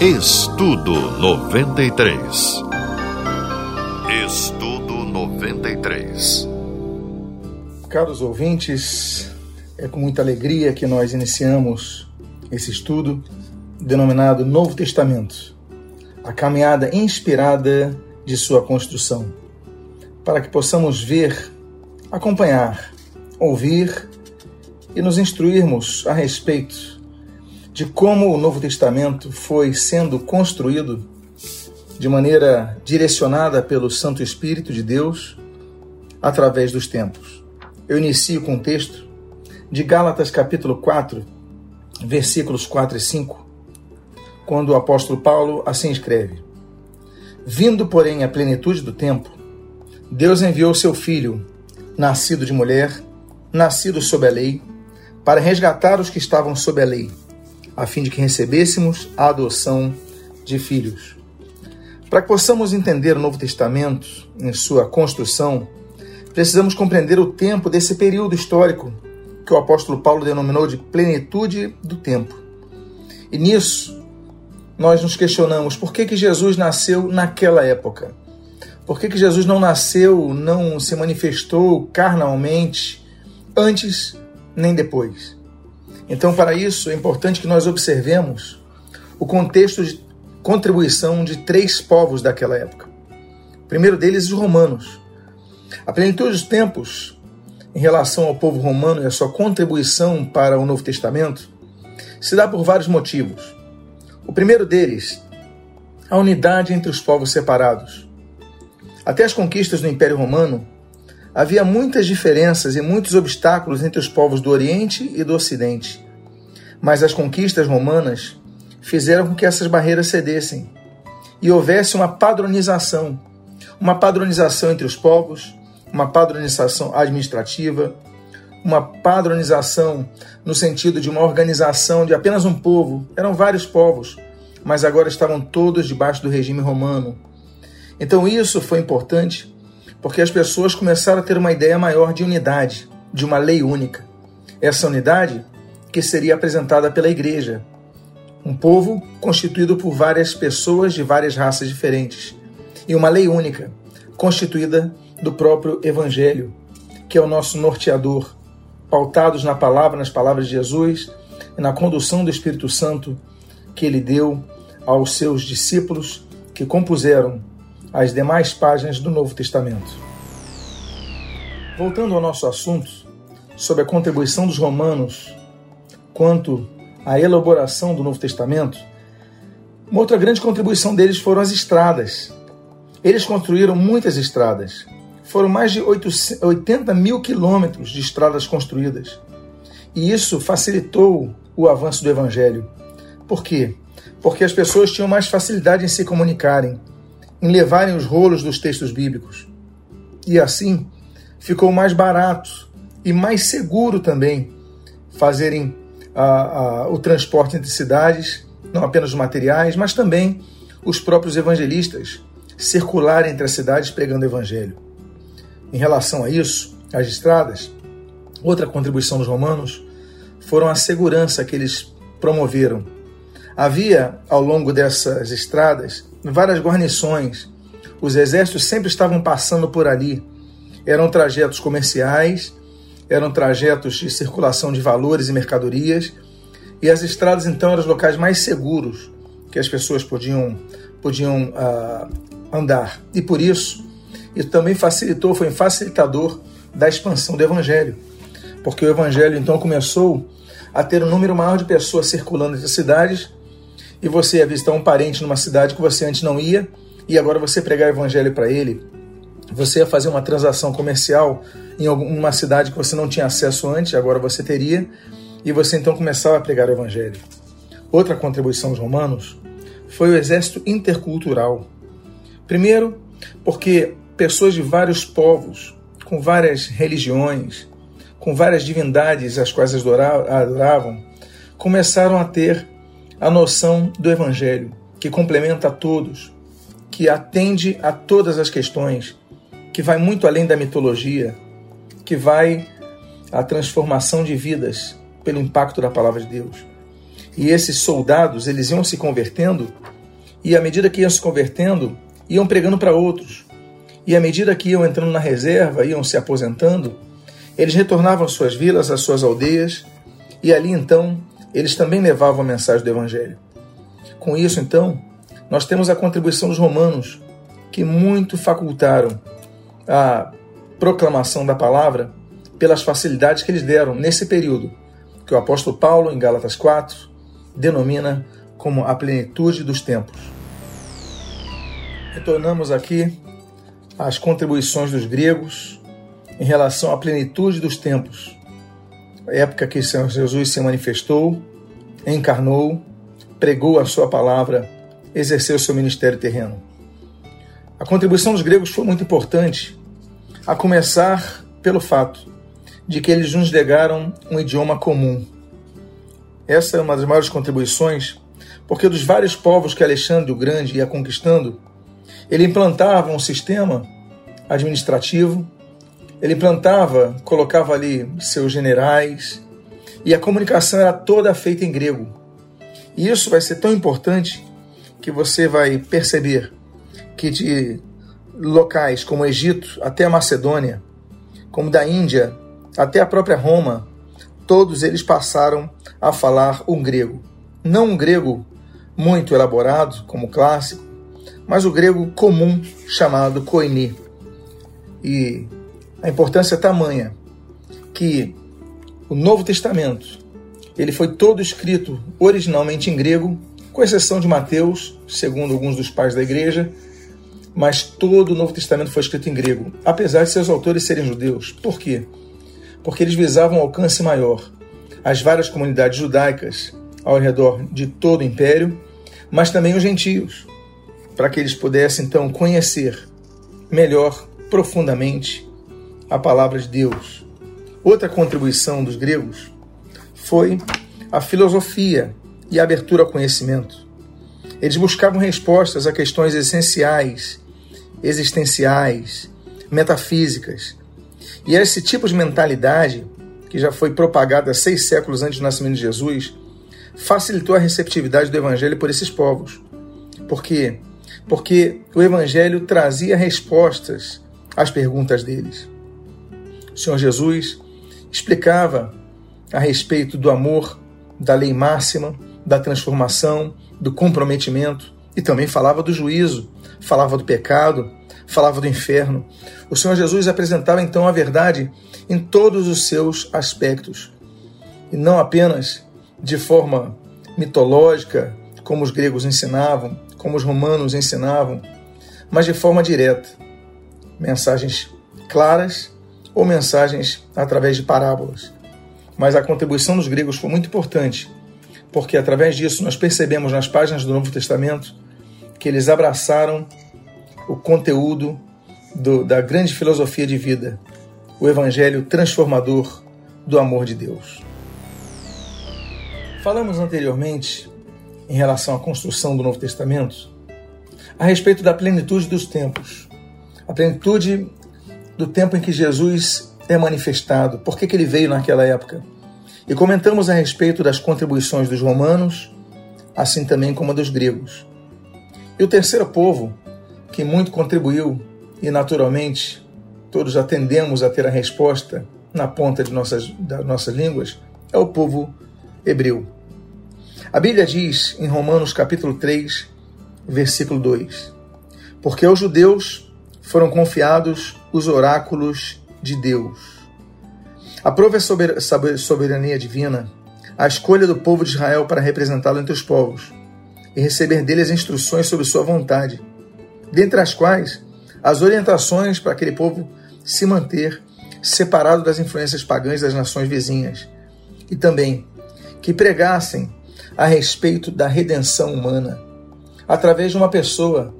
Estudo 93. Estudo 93. Caros ouvintes, é com muita alegria que nós iniciamos esse estudo denominado Novo Testamento, a caminhada inspirada de sua construção, para que possamos ver, acompanhar, ouvir e nos instruirmos a respeito de como o Novo Testamento foi sendo construído de maneira direcionada pelo Santo Espírito de Deus através dos tempos. Eu inicio com o texto de Gálatas capítulo 4, versículos 4 e 5, quando o apóstolo Paulo assim escreve: Vindo, porém, à plenitude do tempo, Deus enviou seu filho, nascido de mulher, nascido sob a lei, para resgatar os que estavam sob a lei a fim de que recebêssemos a adoção de filhos. Para que possamos entender o Novo Testamento em sua construção, precisamos compreender o tempo desse período histórico que o apóstolo Paulo denominou de plenitude do tempo. E nisso, nós nos questionamos por que, que Jesus nasceu naquela época? Por que, que Jesus não nasceu, não se manifestou carnalmente antes nem depois? Então, para isso, é importante que nós observemos o contexto de contribuição de três povos daquela época. O primeiro deles, os romanos. A plenitude dos tempos, em relação ao povo romano e a sua contribuição para o Novo Testamento, se dá por vários motivos. O primeiro deles, a unidade entre os povos separados. Até as conquistas do Império Romano, havia muitas diferenças e muitos obstáculos entre os povos do Oriente e do Ocidente. Mas as conquistas romanas fizeram com que essas barreiras cedessem e houvesse uma padronização, uma padronização entre os povos, uma padronização administrativa, uma padronização no sentido de uma organização de apenas um povo. Eram vários povos, mas agora estavam todos debaixo do regime romano. Então isso foi importante porque as pessoas começaram a ter uma ideia maior de unidade, de uma lei única. Essa unidade que seria apresentada pela igreja, um povo constituído por várias pessoas de várias raças diferentes, e uma lei única, constituída do próprio evangelho, que é o nosso norteador, pautados na palavra, nas palavras de Jesus e na condução do Espírito Santo que ele deu aos seus discípulos que compuseram as demais páginas do Novo Testamento. Voltando ao nosso assunto, sobre a contribuição dos romanos quanto à elaboração do Novo Testamento, uma outra grande contribuição deles foram as estradas. Eles construíram muitas estradas. Foram mais de 80 mil quilômetros de estradas construídas. E isso facilitou o avanço do Evangelho. Por quê? Porque as pessoas tinham mais facilidade em se comunicarem em levarem os rolos dos textos bíblicos. E assim ficou mais barato e mais seguro também fazerem a, a, o transporte entre cidades, não apenas os materiais, mas também os próprios evangelistas circularem entre as cidades pregando evangelho. Em relação a isso, as estradas, outra contribuição dos romanos foram a segurança que eles promoveram. Havia ao longo dessas estradas várias guarnições. Os exércitos sempre estavam passando por ali. Eram trajetos comerciais, eram trajetos de circulação de valores e mercadorias, e as estradas então eram os locais mais seguros que as pessoas podiam, podiam uh, andar. E por isso, isso também facilitou, foi um facilitador da expansão do evangelho, porque o evangelho então começou a ter um número maior de pessoas circulando entre as cidades e você ia visitar um parente numa cidade que você antes não ia, e agora você pregar o evangelho para ele, você ia fazer uma transação comercial em uma cidade que você não tinha acesso antes, agora você teria, e você então começava a pregar o evangelho. Outra contribuição dos romanos foi o exército intercultural. Primeiro, porque pessoas de vários povos, com várias religiões, com várias divindades as quais adoravam, começaram a ter a noção do Evangelho, que complementa a todos, que atende a todas as questões, que vai muito além da mitologia, que vai à transformação de vidas pelo impacto da palavra de Deus. E esses soldados, eles iam se convertendo, e à medida que iam se convertendo, iam pregando para outros. E à medida que iam entrando na reserva, iam se aposentando, eles retornavam às suas vilas, às suas aldeias, e ali então eles também levavam a mensagem do Evangelho. Com isso, então, nós temos a contribuição dos romanos, que muito facultaram a proclamação da palavra pelas facilidades que eles deram nesse período, que o apóstolo Paulo, em Gálatas 4, denomina como a plenitude dos tempos. Retornamos aqui às contribuições dos gregos em relação à plenitude dos tempos, época que Jesus se manifestou, encarnou, pregou a sua palavra, exerceu seu ministério terreno. A contribuição dos gregos foi muito importante, a começar pelo fato de que eles nos legaram um idioma comum. Essa é uma das maiores contribuições, porque dos vários povos que Alexandre o Grande ia conquistando, ele implantava um sistema administrativo, ele implantava, colocava ali seus generais, e a comunicação era toda feita em grego. E isso vai ser tão importante que você vai perceber que de locais como Egito até a Macedônia, como da Índia até a própria Roma, todos eles passaram a falar um grego. Não um grego muito elaborado, como clássico, mas o grego comum chamado koine. E a importância é tamanha que o Novo Testamento ele foi todo escrito originalmente em grego, com exceção de Mateus, segundo alguns dos pais da igreja, mas todo o Novo Testamento foi escrito em grego, apesar de seus autores serem judeus. Por quê? Porque eles visavam um alcance maior. As várias comunidades judaicas ao redor de todo o império, mas também os gentios, para que eles pudessem então conhecer melhor, profundamente, a palavra de Deus. Outra contribuição dos gregos foi a filosofia e a abertura ao conhecimento. Eles buscavam respostas a questões essenciais existenciais, metafísicas. E esse tipo de mentalidade, que já foi propagada seis séculos antes do nascimento de Jesus, facilitou a receptividade do Evangelho por esses povos. Por quê? Porque o Evangelho trazia respostas às perguntas deles. Senhor Jesus explicava a respeito do amor, da lei máxima, da transformação, do comprometimento e também falava do juízo, falava do pecado, falava do inferno. O Senhor Jesus apresentava então a verdade em todos os seus aspectos, e não apenas de forma mitológica, como os gregos ensinavam, como os romanos ensinavam, mas de forma direta. Mensagens claras ou mensagens através de parábolas. Mas a contribuição dos gregos foi muito importante, porque através disso nós percebemos nas páginas do Novo Testamento que eles abraçaram o conteúdo do, da grande filosofia de vida, o evangelho transformador do amor de Deus. Falamos anteriormente, em relação à construção do Novo Testamento, a respeito da plenitude dos tempos, a plenitude do tempo em que Jesus é manifestado, por que, que ele veio naquela época. E comentamos a respeito das contribuições dos romanos, assim também como a dos gregos. E o terceiro povo, que muito contribuiu e naturalmente todos atendemos a ter a resposta na ponta de nossas, das nossas línguas, é o povo hebreu. A Bíblia diz em Romanos capítulo 3, versículo 2: Porque aos judeus foram confiados os oráculos de Deus. Aprove a soberania divina a escolha do povo de Israel para representá-lo entre os povos e receber dele as instruções sobre sua vontade, dentre as quais as orientações para aquele povo se manter separado das influências pagãs das nações vizinhas, e também que pregassem a respeito da redenção humana através de uma pessoa,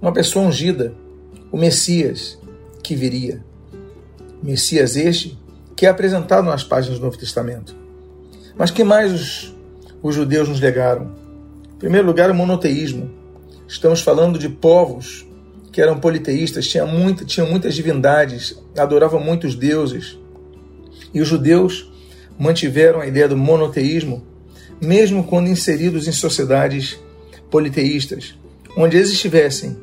uma pessoa ungida, o Messias que viria. Messias este que é apresentado nas páginas do Novo Testamento. Mas que mais os, os judeus nos legaram? Em primeiro lugar, o monoteísmo. Estamos falando de povos que eram politeístas, tinham, muita, tinham muitas divindades, adoravam muitos deuses. E os judeus mantiveram a ideia do monoteísmo, mesmo quando inseridos em sociedades politeístas, onde eles estivessem,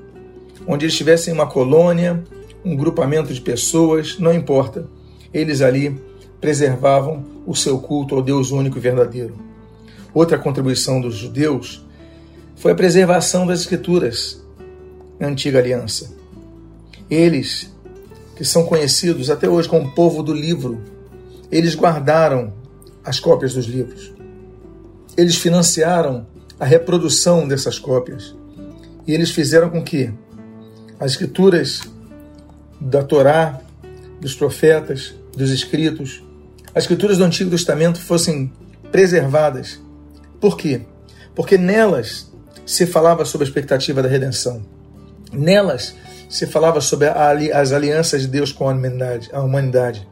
onde eles estivessem uma colônia, um grupamento de pessoas, não importa, eles ali preservavam o seu culto ao Deus único e verdadeiro. Outra contribuição dos judeus foi a preservação das escrituras na antiga aliança. Eles, que são conhecidos até hoje como povo do livro, eles guardaram as cópias dos livros. Eles financiaram a reprodução dessas cópias. E eles fizeram com que as escrituras da Torá, dos profetas, dos escritos, as escrituras do Antigo Testamento fossem preservadas. Por quê? Porque nelas se falava sobre a expectativa da redenção. Nelas se falava sobre as alianças de Deus com a humanidade.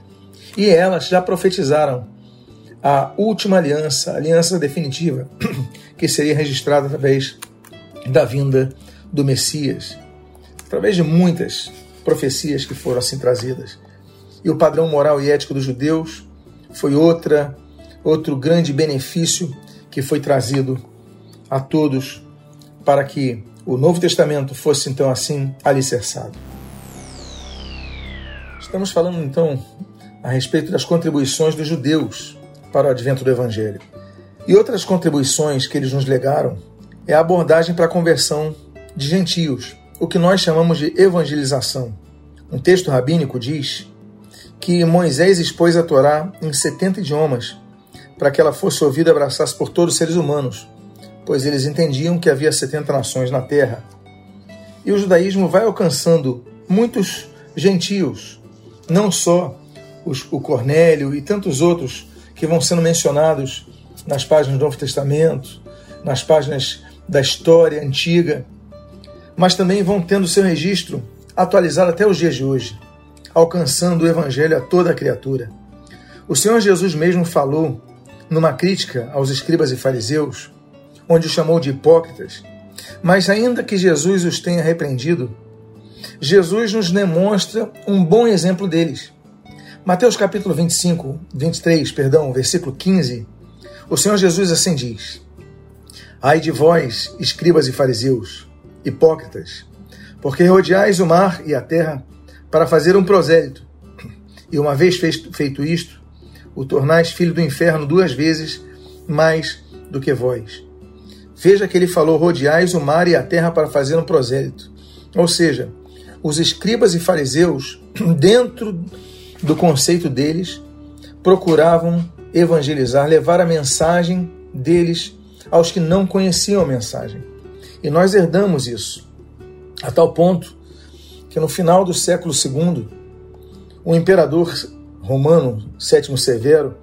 E elas já profetizaram a última aliança, a aliança definitiva, que seria registrada através da vinda do Messias, através de muitas profecias que foram assim trazidas. E o padrão moral e ético dos judeus foi outra outro grande benefício que foi trazido a todos para que o Novo Testamento fosse então assim alicerçado. Estamos falando então a respeito das contribuições dos judeus para o advento do Evangelho. E outras contribuições que eles nos legaram é a abordagem para a conversão de gentios, o que nós chamamos de evangelização. Um texto rabínico diz que Moisés expôs a Torá em 70 idiomas para que ela fosse ouvida e abraçasse por todos os seres humanos, pois eles entendiam que havia 70 nações na terra. E o judaísmo vai alcançando muitos gentios, não só os, o Cornélio e tantos outros que vão sendo mencionados nas páginas do Novo Testamento, nas páginas da história antiga, mas também vão tendo seu registro atualizado até os dias de hoje, alcançando o Evangelho a toda a criatura. O Senhor Jesus mesmo falou numa crítica aos escribas e fariseus, onde os chamou de hipócritas, mas ainda que Jesus os tenha repreendido, Jesus nos demonstra um bom exemplo deles. Mateus capítulo 25, 23, perdão, versículo 15, o Senhor Jesus assim diz: Ai de vós, escribas e fariseus, hipócritas, porque rodeais o mar e a terra para fazer um prosélito, e uma vez feito isto, o tornais filho do inferno duas vezes mais do que vós. Veja que ele falou: rodeais o mar e a terra para fazer um prosélito. Ou seja, os escribas e fariseus, dentro do conceito deles, procuravam evangelizar, levar a mensagem deles aos que não conheciam a mensagem. E nós herdamos isso, a tal ponto que no final do século II, o imperador romano Sétimo Severo,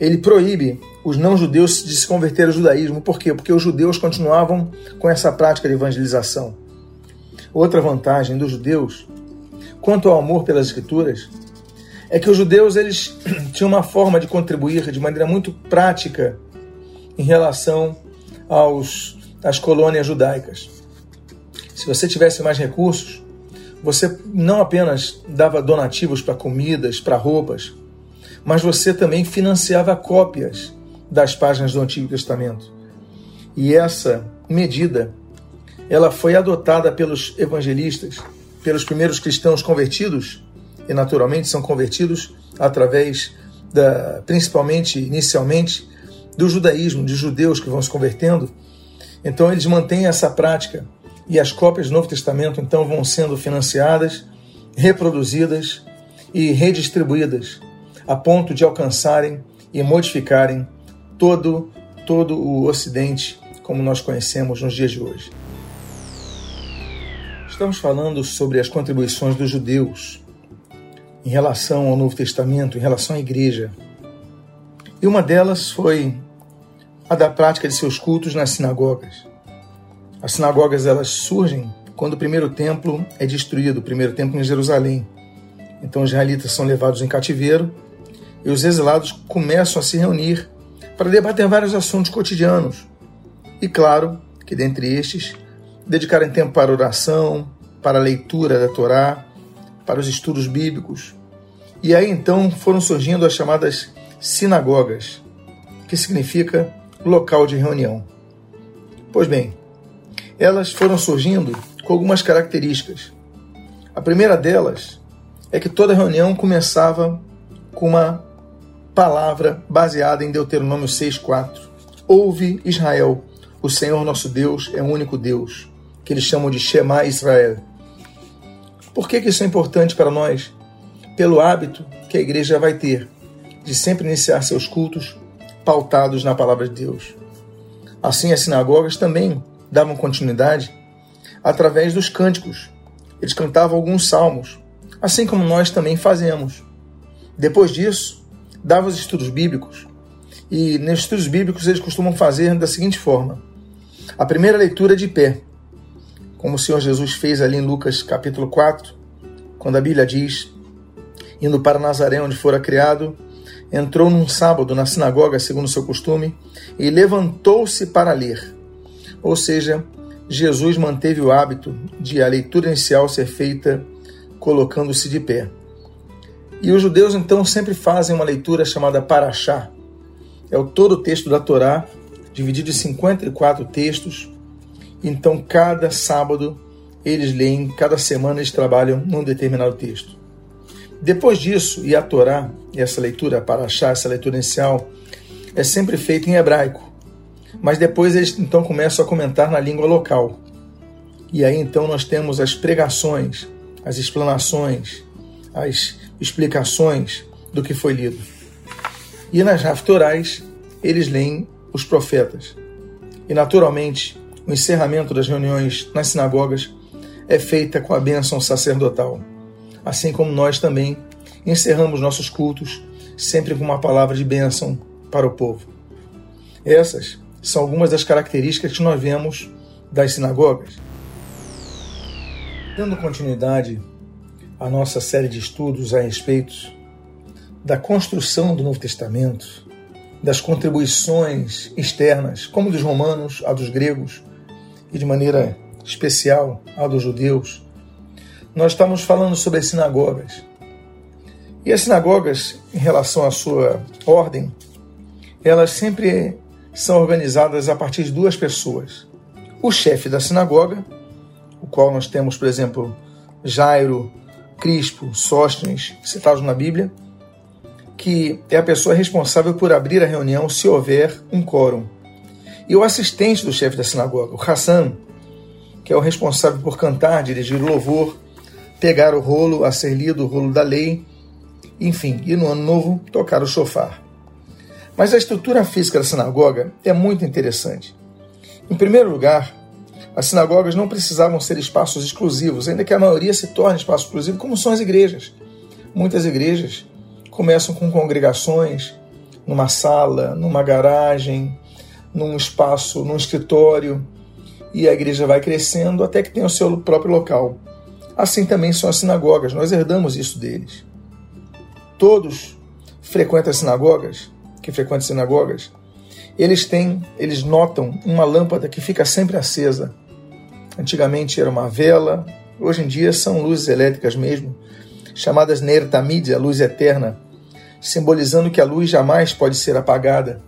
ele proíbe os não-judeus de se converter ao judaísmo. Por quê? Porque os judeus continuavam com essa prática de evangelização. Outra vantagem dos judeus, quanto ao amor pelas escrituras, é que os judeus eles tinham uma forma de contribuir de maneira muito prática em relação aos, às colônias judaicas. Se você tivesse mais recursos, você não apenas dava donativos para comidas, para roupas, mas você também financiava cópias das páginas do Antigo Testamento. E essa medida, ela foi adotada pelos evangelistas, pelos primeiros cristãos convertidos e naturalmente são convertidos através da, principalmente inicialmente, do judaísmo, de judeus que vão se convertendo. Então eles mantêm essa prática e as cópias do Novo Testamento então vão sendo financiadas, reproduzidas e redistribuídas a ponto de alcançarem e modificarem todo todo o Ocidente como nós conhecemos nos dias de hoje. Estamos falando sobre as contribuições dos judeus em relação ao Novo Testamento, em relação à igreja. E uma delas foi a da prática de seus cultos nas sinagogas. As sinagogas elas surgem quando o primeiro templo é destruído, o primeiro templo em Jerusalém. Então os israelitas são levados em cativeiro e os exilados começam a se reunir para debater vários assuntos cotidianos. E claro que dentre estes, dedicarem tempo para oração, para a leitura da Torá, para os estudos bíblicos. E aí então foram surgindo as chamadas sinagogas, que significa local de reunião. Pois bem, elas foram surgindo com algumas características. A primeira delas é que toda reunião começava com uma palavra baseada em Deuteronômio 6,4. Ouve Israel, o Senhor nosso Deus é o único Deus, que eles chamam de Shema Israel. Por que, que isso é importante para nós? Pelo hábito que a igreja vai ter de sempre iniciar seus cultos pautados na palavra de Deus. Assim, as sinagogas também davam continuidade através dos cânticos. Eles cantavam alguns salmos, assim como nós também fazemos. Depois disso, davam os estudos bíblicos. E nos estudos bíblicos eles costumam fazer da seguinte forma: a primeira leitura de pé, como o Senhor Jesus fez ali em Lucas capítulo 4, quando a Bíblia diz: indo para Nazaré, onde fora criado, entrou num sábado na sinagoga, segundo seu costume, e levantou-se para ler. Ou seja, Jesus manteve o hábito de a leitura inicial ser feita colocando-se de pé. E os judeus então sempre fazem uma leitura chamada Paraxá. É o todo o texto da Torá, dividido em 54 textos. Então, cada sábado eles leem, cada semana eles trabalham num determinado texto. Depois disso, e a Torá, e essa leitura Paraxá, essa leitura inicial, é sempre feita em hebraico. Mas depois eles então começam a comentar na língua local. E aí então nós temos as pregações, as explanações, as explicações do que foi lido. E nas raftorais, eles leem os profetas. E naturalmente, o encerramento das reuniões nas sinagogas é feita com a bênção sacerdotal. Assim como nós também encerramos nossos cultos sempre com uma palavra de bênção para o povo. Essas são algumas das características que nós vemos das sinagogas. Dando continuidade à nossa série de estudos a respeito da construção do Novo Testamento, das contribuições externas, como dos romanos, a dos gregos e de maneira especial a dos judeus, nós estamos falando sobre as sinagogas. E as sinagogas, em relação à sua ordem, elas sempre são organizadas a partir de duas pessoas. O chefe da sinagoga, o qual nós temos, por exemplo, Jairo, Crispo, Sóstenes, citados na Bíblia, que é a pessoa responsável por abrir a reunião se houver um quórum. E o assistente do chefe da sinagoga, o Hassan, que é o responsável por cantar, dirigir o louvor, pegar o rolo a ser lido, o rolo da lei, enfim, e no ano novo tocar o chofar. Mas a estrutura física da sinagoga é muito interessante. Em primeiro lugar, as sinagogas não precisavam ser espaços exclusivos, ainda que a maioria se torne espaço exclusivo, como são as igrejas. Muitas igrejas começam com congregações numa sala, numa garagem, num espaço, num escritório, e a igreja vai crescendo até que tem o seu próprio local. Assim também são as sinagogas, nós herdamos isso deles. Todos frequentam as sinagogas que frequentam sinagogas, eles têm, eles notam uma lâmpada que fica sempre acesa. Antigamente era uma vela, hoje em dia são luzes elétricas mesmo, chamadas Ner Tamid, a luz eterna, simbolizando que a luz jamais pode ser apagada,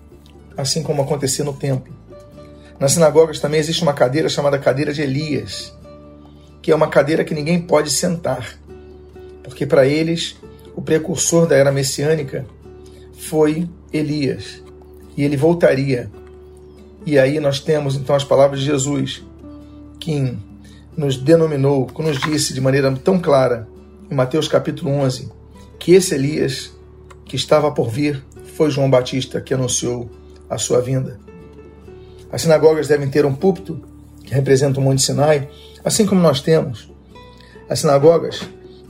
assim como acontecia no templo. Nas sinagogas também existe uma cadeira chamada cadeira de Elias, que é uma cadeira que ninguém pode sentar, porque para eles o precursor da era messiânica foi Elias e ele voltaria. E aí nós temos então as palavras de Jesus, que nos denominou, que nos disse de maneira tão clara, em Mateus capítulo 11, que esse Elias que estava por vir foi João Batista que anunciou a sua vinda. As sinagogas devem ter um púlpito que representa o Monte Sinai, assim como nós temos. As sinagogas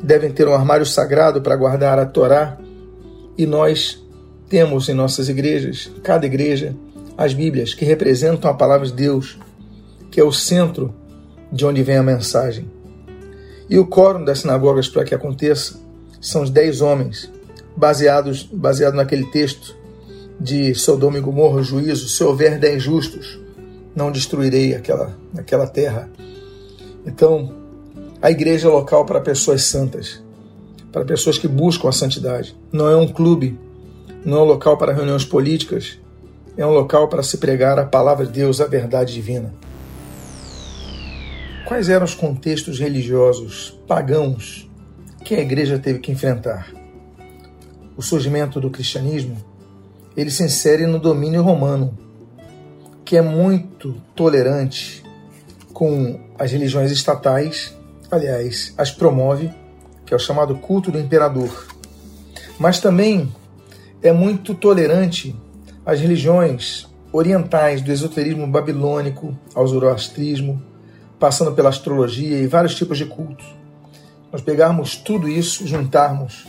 devem ter um armário sagrado para guardar a Torá e nós temos em nossas igrejas, cada igreja, as Bíblias que representam a palavra de Deus, que é o centro de onde vem a mensagem. E o quórum das sinagogas para que aconteça são os dez homens, baseados baseado naquele texto de Sodoma e Gomorra, juízo, se houver dez justos, não destruirei aquela, aquela terra. Então, a igreja é local para pessoas santas, para pessoas que buscam a santidade. Não é um clube não é um local para reuniões políticas, é um local para se pregar a palavra de Deus, a verdade divina. Quais eram os contextos religiosos pagãos que a igreja teve que enfrentar? O surgimento do cristianismo, ele se insere no domínio romano, que é muito tolerante com as religiões estatais, aliás, as promove, que é o chamado culto do imperador. Mas também é muito tolerante às religiões orientais, do esoterismo babilônico ao zoroastrismo, passando pela astrologia e vários tipos de cultos. Nós pegarmos tudo isso, juntarmos,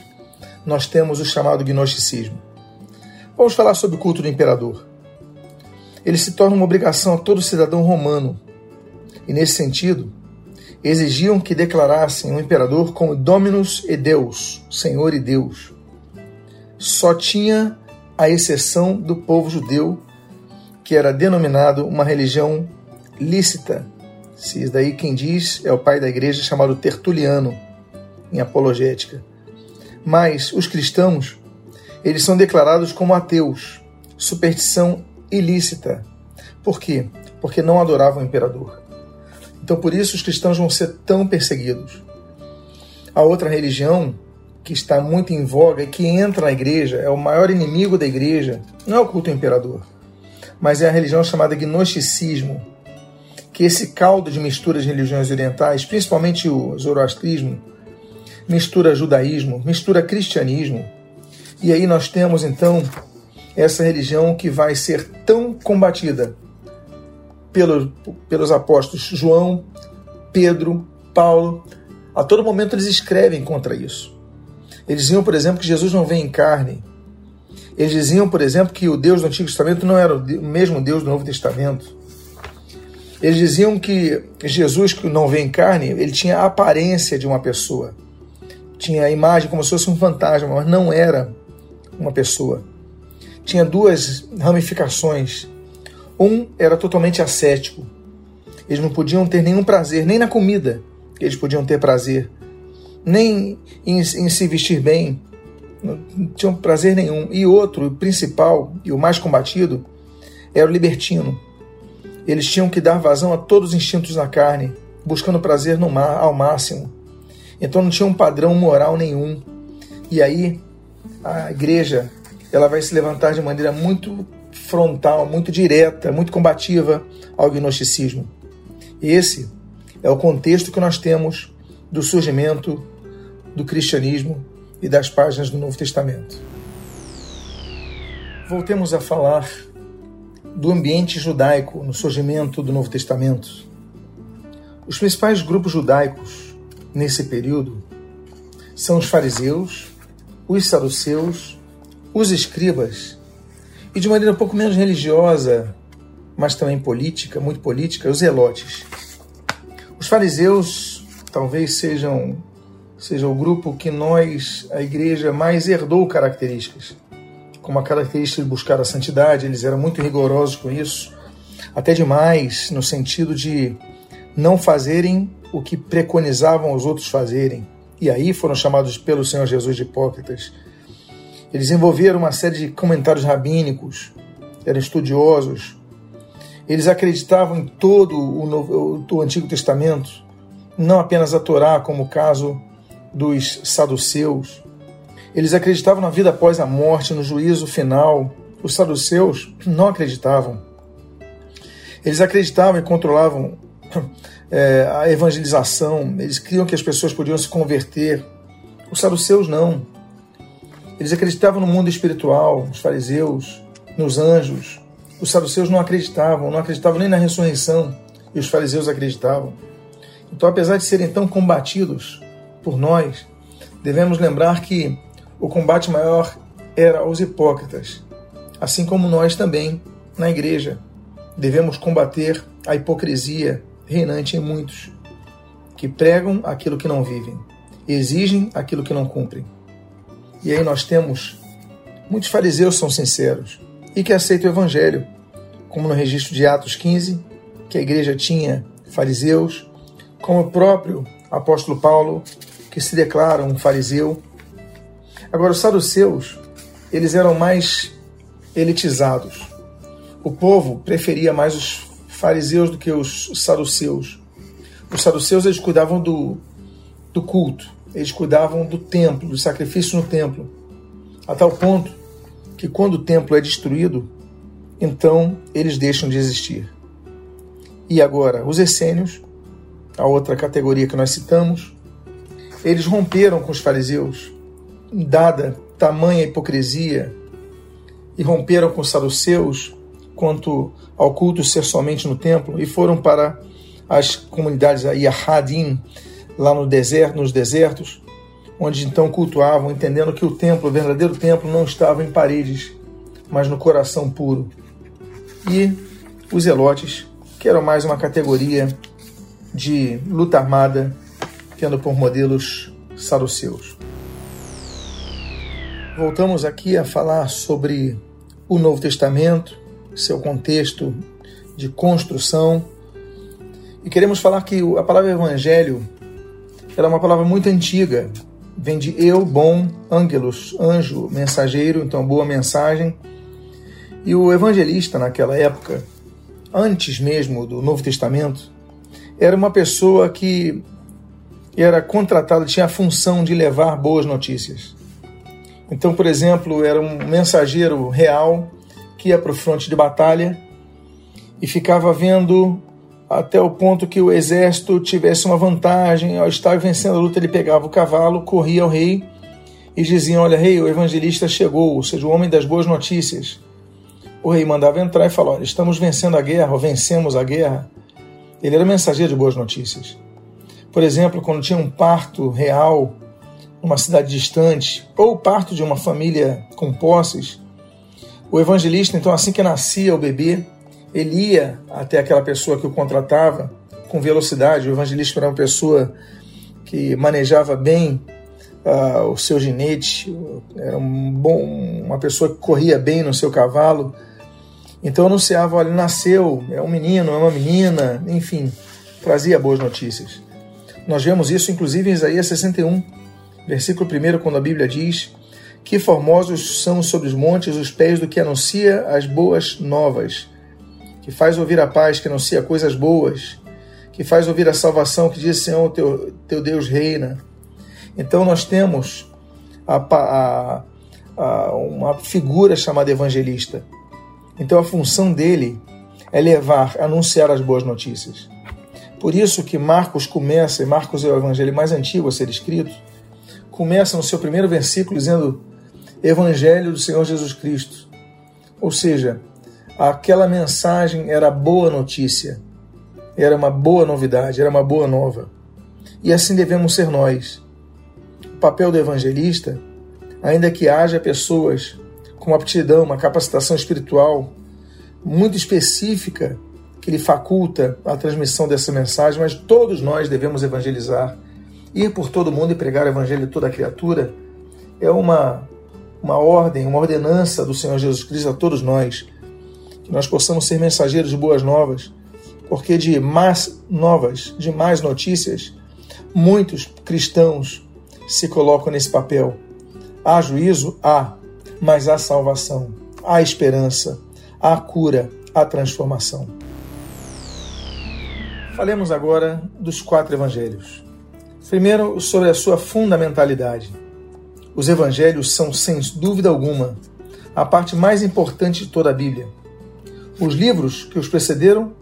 nós temos o chamado gnosticismo. Vamos falar sobre o culto do imperador. Ele se torna uma obrigação a todo cidadão romano. E nesse sentido, exigiam que declarassem o imperador como Dominus e Deus, Senhor e Deus. Só tinha a exceção do povo judeu, que era denominado uma religião lícita, se daí quem diz é o pai da igreja chamado Tertuliano, em apologética. Mas os cristãos, eles são declarados como ateus, superstição ilícita. Por quê? Porque não adoravam o imperador. Então por isso os cristãos vão ser tão perseguidos. A outra religião que está muito em voga e que entra na igreja, é o maior inimigo da igreja, não é o culto ao imperador, mas é a religião chamada gnosticismo, que esse caldo de mistura de religiões orientais, principalmente o zoroastrismo, mistura judaísmo, mistura cristianismo. E aí nós temos então essa religião que vai ser tão combatida pelos, pelos apóstolos João, Pedro, Paulo. A todo momento eles escrevem contra isso. Eles diziam, por exemplo, que Jesus não vem em carne. Eles diziam, por exemplo, que o Deus do Antigo Testamento não era o mesmo Deus do Novo Testamento. Eles diziam que Jesus, que não vem em carne, ele tinha a aparência de uma pessoa. Tinha a imagem como se fosse um fantasma, mas não era uma pessoa. Tinha duas ramificações. Um era totalmente ascético. Eles não podiam ter nenhum prazer, nem na comida eles podiam ter prazer, nem em, em se vestir bem, não tinham prazer nenhum. E outro, o principal e o mais combatido, era o libertino eles tinham que dar vazão a todos os instintos da carne, buscando prazer no mar, ao máximo. Então não tinha um padrão moral nenhum. E aí a igreja ela vai se levantar de maneira muito frontal, muito direta, muito combativa ao gnosticismo. Esse é o contexto que nós temos do surgimento do cristianismo e das páginas do Novo Testamento. Voltemos a falar do ambiente judaico no surgimento do Novo Testamento. Os principais grupos judaicos nesse período são os fariseus, os saduceus, os escribas e, de maneira um pouco menos religiosa, mas também política, muito política, os zelotes. Os fariseus talvez sejam seja o grupo que nós, a igreja, mais herdou características como a característica de buscar a santidade, eles eram muito rigorosos com isso, até demais, no sentido de não fazerem o que preconizavam os outros fazerem. E aí foram chamados pelo Senhor Jesus de hipócritas. Eles envolveram uma série de comentários rabínicos, eram estudiosos. Eles acreditavam em todo o, Novo, o Antigo Testamento, não apenas a Torá, como o caso dos saduceus. Eles acreditavam na vida após a morte, no juízo final. Os saduceus não acreditavam. Eles acreditavam e controlavam é, a evangelização. Eles criam que as pessoas podiam se converter. Os saduceus não. Eles acreditavam no mundo espiritual, os fariseus, nos anjos. Os saduceus não acreditavam, não acreditavam nem na ressurreição, e os fariseus acreditavam. Então, apesar de serem tão combatidos por nós, devemos lembrar que o combate maior era aos hipócritas, assim como nós também, na igreja, devemos combater a hipocrisia reinante em muitos, que pregam aquilo que não vivem, exigem aquilo que não cumprem. E aí nós temos muitos fariseus são sinceros e que aceitam o evangelho, como no registro de Atos 15, que a igreja tinha fariseus, como o próprio apóstolo Paulo, que se declara um fariseu, Agora, os saduceus, eles eram mais elitizados. o povo preferia mais os fariseus do que os saduceus. Os saduceus eles cuidavam do, do culto, eles cuidavam do templo, do sacrifício no templo, a tal ponto que quando o templo é destruído, então eles deixam de existir. E agora, os essênios, a outra categoria que nós citamos, eles romperam com os fariseus, dada tamanha hipocrisia, e romperam com os saduceus quanto ao culto ser somente no templo, e foram para as comunidades aí, a Hadim, lá no deserto, nos desertos, onde então cultuavam, entendendo que o templo, o verdadeiro templo, não estava em paredes, mas no coração puro. E os elotes, que eram mais uma categoria de luta armada, tendo por modelos saduceus. Voltamos aqui a falar sobre o Novo Testamento, seu contexto de construção. E queremos falar que a palavra evangelho é uma palavra muito antiga. Vem de eu, bom, ângelos, anjo, mensageiro, então boa mensagem. E o evangelista naquela época, antes mesmo do Novo Testamento, era uma pessoa que era contratada, tinha a função de levar boas notícias. Então, por exemplo, era um mensageiro real que ia para o fronte de batalha e ficava vendo até o ponto que o exército tivesse uma vantagem. Ao estar vencendo a luta, ele pegava o cavalo, corria ao rei e dizia: Olha, rei, o evangelista chegou, ou seja, o homem das boas notícias. O rei mandava entrar e falava: Olha, estamos vencendo a guerra, ou vencemos a guerra. Ele era mensageiro de boas notícias. Por exemplo, quando tinha um parto real numa cidade distante, ou parto de uma família com posses, o evangelista, então, assim que nascia o bebê, ele ia até aquela pessoa que o contratava com velocidade. O evangelista era uma pessoa que manejava bem uh, o seu ginete, era um bom, uma pessoa que corria bem no seu cavalo. Então anunciava: olha, nasceu, é um menino, é uma menina, enfim, trazia boas notícias. Nós vemos isso inclusive em Isaías 61, versículo 1, quando a Bíblia diz: Que formosos são sobre os montes os pés do que anuncia as boas novas, que faz ouvir a paz, que anuncia coisas boas, que faz ouvir a salvação, que diz: Senhor, teu, teu Deus reina. Então nós temos a, a, a, uma figura chamada evangelista. Então a função dele é levar, anunciar as boas notícias. Por isso que Marcos começa, e Marcos é o evangelho mais antigo a ser escrito, começa no seu primeiro versículo dizendo Evangelho do Senhor Jesus Cristo. Ou seja, aquela mensagem era boa notícia, era uma boa novidade, era uma boa nova. E assim devemos ser nós. O papel do evangelista, ainda que haja pessoas com aptidão, uma capacitação espiritual muito específica que lhe faculta a transmissão dessa mensagem, mas todos nós devemos evangelizar ir por todo mundo e pregar o evangelho de toda criatura é uma, uma ordem, uma ordenança do Senhor Jesus Cristo a todos nós, que nós possamos ser mensageiros de boas novas, porque de más novas, de más notícias, muitos cristãos se colocam nesse papel. Há juízo? Há, mas há salvação, há esperança, há cura, há transformação. Falemos agora dos quatro evangelhos. Primeiro, sobre a sua fundamentalidade. Os evangelhos são, sem dúvida alguma, a parte mais importante de toda a Bíblia. Os livros que os precederam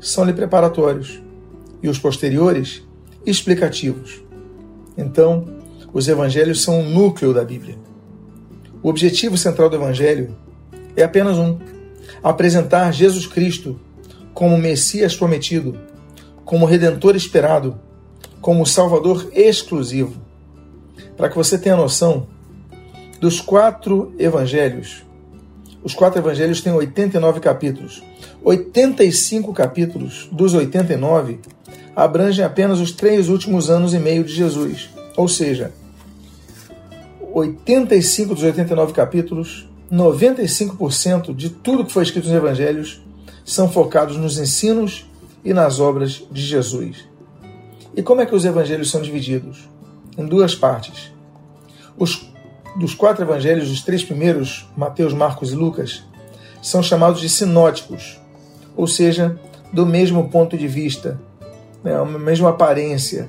são-lhe preparatórios e os posteriores explicativos. Então, os evangelhos são o núcleo da Bíblia. O objetivo central do evangelho é apenas um: apresentar Jesus Cristo como Messias prometido, como redentor esperado como Salvador exclusivo. Para que você tenha noção, dos quatro evangelhos, os quatro evangelhos têm 89 capítulos. 85 capítulos dos 89 abrangem apenas os três últimos anos e meio de Jesus. Ou seja, 85 dos 89 capítulos, 95% de tudo que foi escrito nos evangelhos são focados nos ensinos e nas obras de Jesus. E como é que os evangelhos são divididos? Em duas partes. Os, dos quatro evangelhos, os três primeiros, Mateus, Marcos e Lucas, são chamados de sinóticos, ou seja, do mesmo ponto de vista, né, a mesma aparência.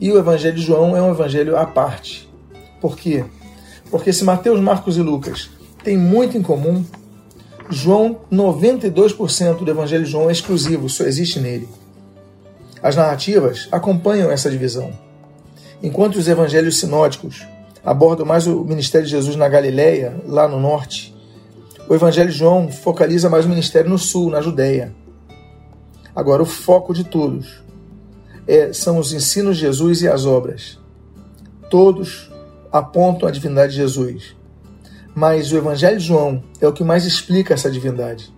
E o Evangelho de João é um evangelho à parte. Por quê? Porque se Mateus, Marcos e Lucas têm muito em comum, João, 92% do Evangelho de João é exclusivo, só existe nele. As narrativas acompanham essa divisão. Enquanto os evangelhos sinóticos abordam mais o ministério de Jesus na Galileia, lá no norte, o Evangelho de João focaliza mais o ministério no sul, na Judéia. Agora, o foco de todos é, são os ensinos de Jesus e as obras. Todos apontam a divindade de Jesus. Mas o Evangelho de João é o que mais explica essa divindade.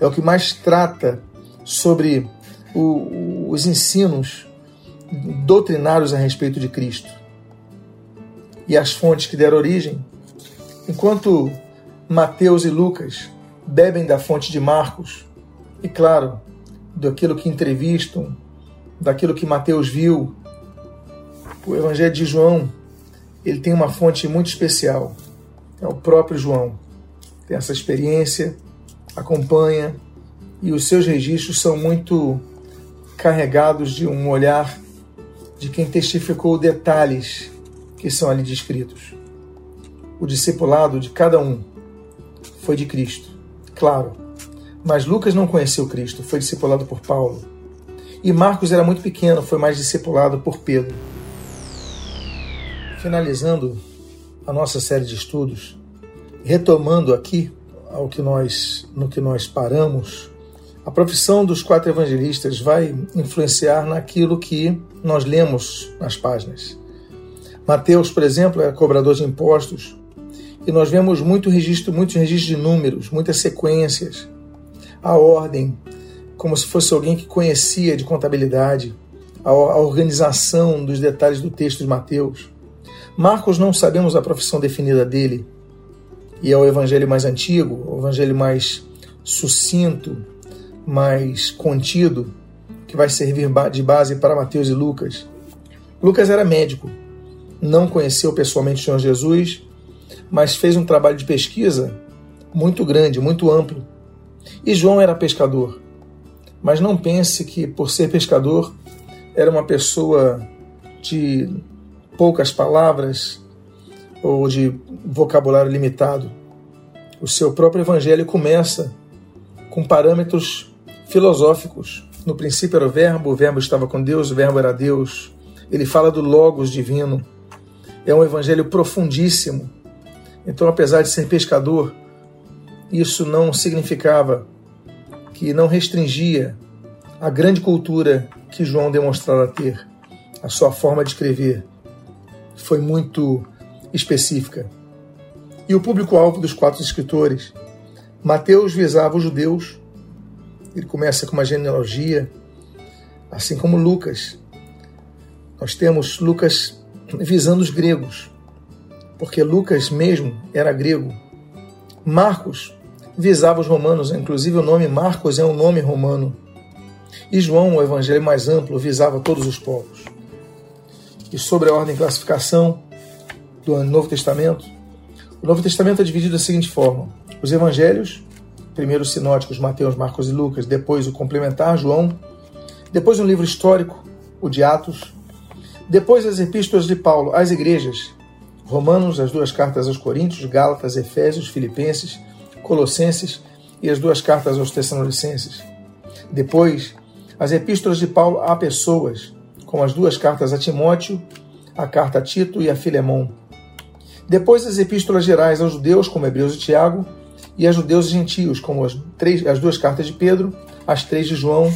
É o que mais trata sobre o, os ensinos doutrinários a respeito de Cristo e as fontes que deram origem, enquanto Mateus e Lucas bebem da fonte de Marcos e, claro, daquilo que entrevistam, daquilo que Mateus viu, o Evangelho de João ele tem uma fonte muito especial, é o próprio João. Tem essa experiência, acompanha e os seus registros são muito carregados de um olhar de quem testificou detalhes que são ali descritos. O discipulado de cada um foi de Cristo, claro, mas Lucas não conheceu Cristo, foi discipulado por Paulo. E Marcos era muito pequeno, foi mais discipulado por Pedro. Finalizando a nossa série de estudos, retomando aqui ao que nós no que nós paramos, a profissão dos quatro evangelistas vai influenciar naquilo que nós lemos nas páginas. Mateus, por exemplo, era cobrador de impostos, e nós vemos muito registro, muitos registros de números, muitas sequências, a ordem, como se fosse alguém que conhecia de contabilidade, a organização dos detalhes do texto de Mateus. Marcos não sabemos a profissão definida dele, e é o evangelho mais antigo, o evangelho mais sucinto, mais contido, que vai servir de base para Mateus e Lucas. Lucas era médico, não conheceu pessoalmente o Senhor Jesus, mas fez um trabalho de pesquisa muito grande, muito amplo. E João era pescador. Mas não pense que, por ser pescador, era uma pessoa de poucas palavras ou de vocabulário limitado. O seu próprio evangelho começa com parâmetros filosóficos. No princípio era o Verbo, o Verbo estava com Deus, o Verbo era Deus. Ele fala do Logos divino. É um evangelho profundíssimo. Então, apesar de ser pescador, isso não significava que não restringia a grande cultura que João demonstrara ter. A sua forma de escrever foi muito específica. E o público-alvo dos quatro escritores? Mateus visava os judeus, ele começa com uma genealogia, assim como Lucas. Nós temos Lucas visando os gregos, porque Lucas mesmo era grego. Marcos visava os romanos, inclusive o nome Marcos é um nome romano. E João, o evangelho mais amplo, visava todos os povos. E sobre a ordem e classificação do Novo Testamento, o Novo Testamento é dividido da seguinte forma: os evangelhos primeiro os sinóticos Mateus, Marcos e Lucas, depois o complementar João, depois um livro histórico, o de Atos, depois as epístolas de Paulo às igrejas, Romanos, as duas cartas aos Coríntios, Gálatas, Efésios, Filipenses, Colossenses e as duas cartas aos Tessalonicenses. Depois, as epístolas de Paulo a pessoas, como as duas cartas a Timóteo, a carta a Tito e a Filemão. Depois, as epístolas gerais aos judeus, como Hebreus e Tiago, e a judeus e gentios, como as, três, as duas cartas de Pedro, as três de João,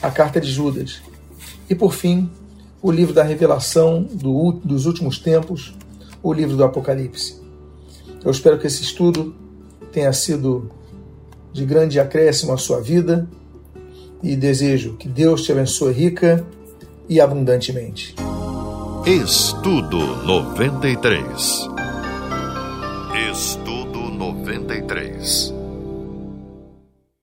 a carta de Judas. E por fim, o livro da revelação do, dos últimos tempos, o livro do Apocalipse. Eu espero que esse estudo tenha sido de grande acréscimo à sua vida e desejo que Deus te abençoe rica e abundantemente. Estudo 93 Estudo 93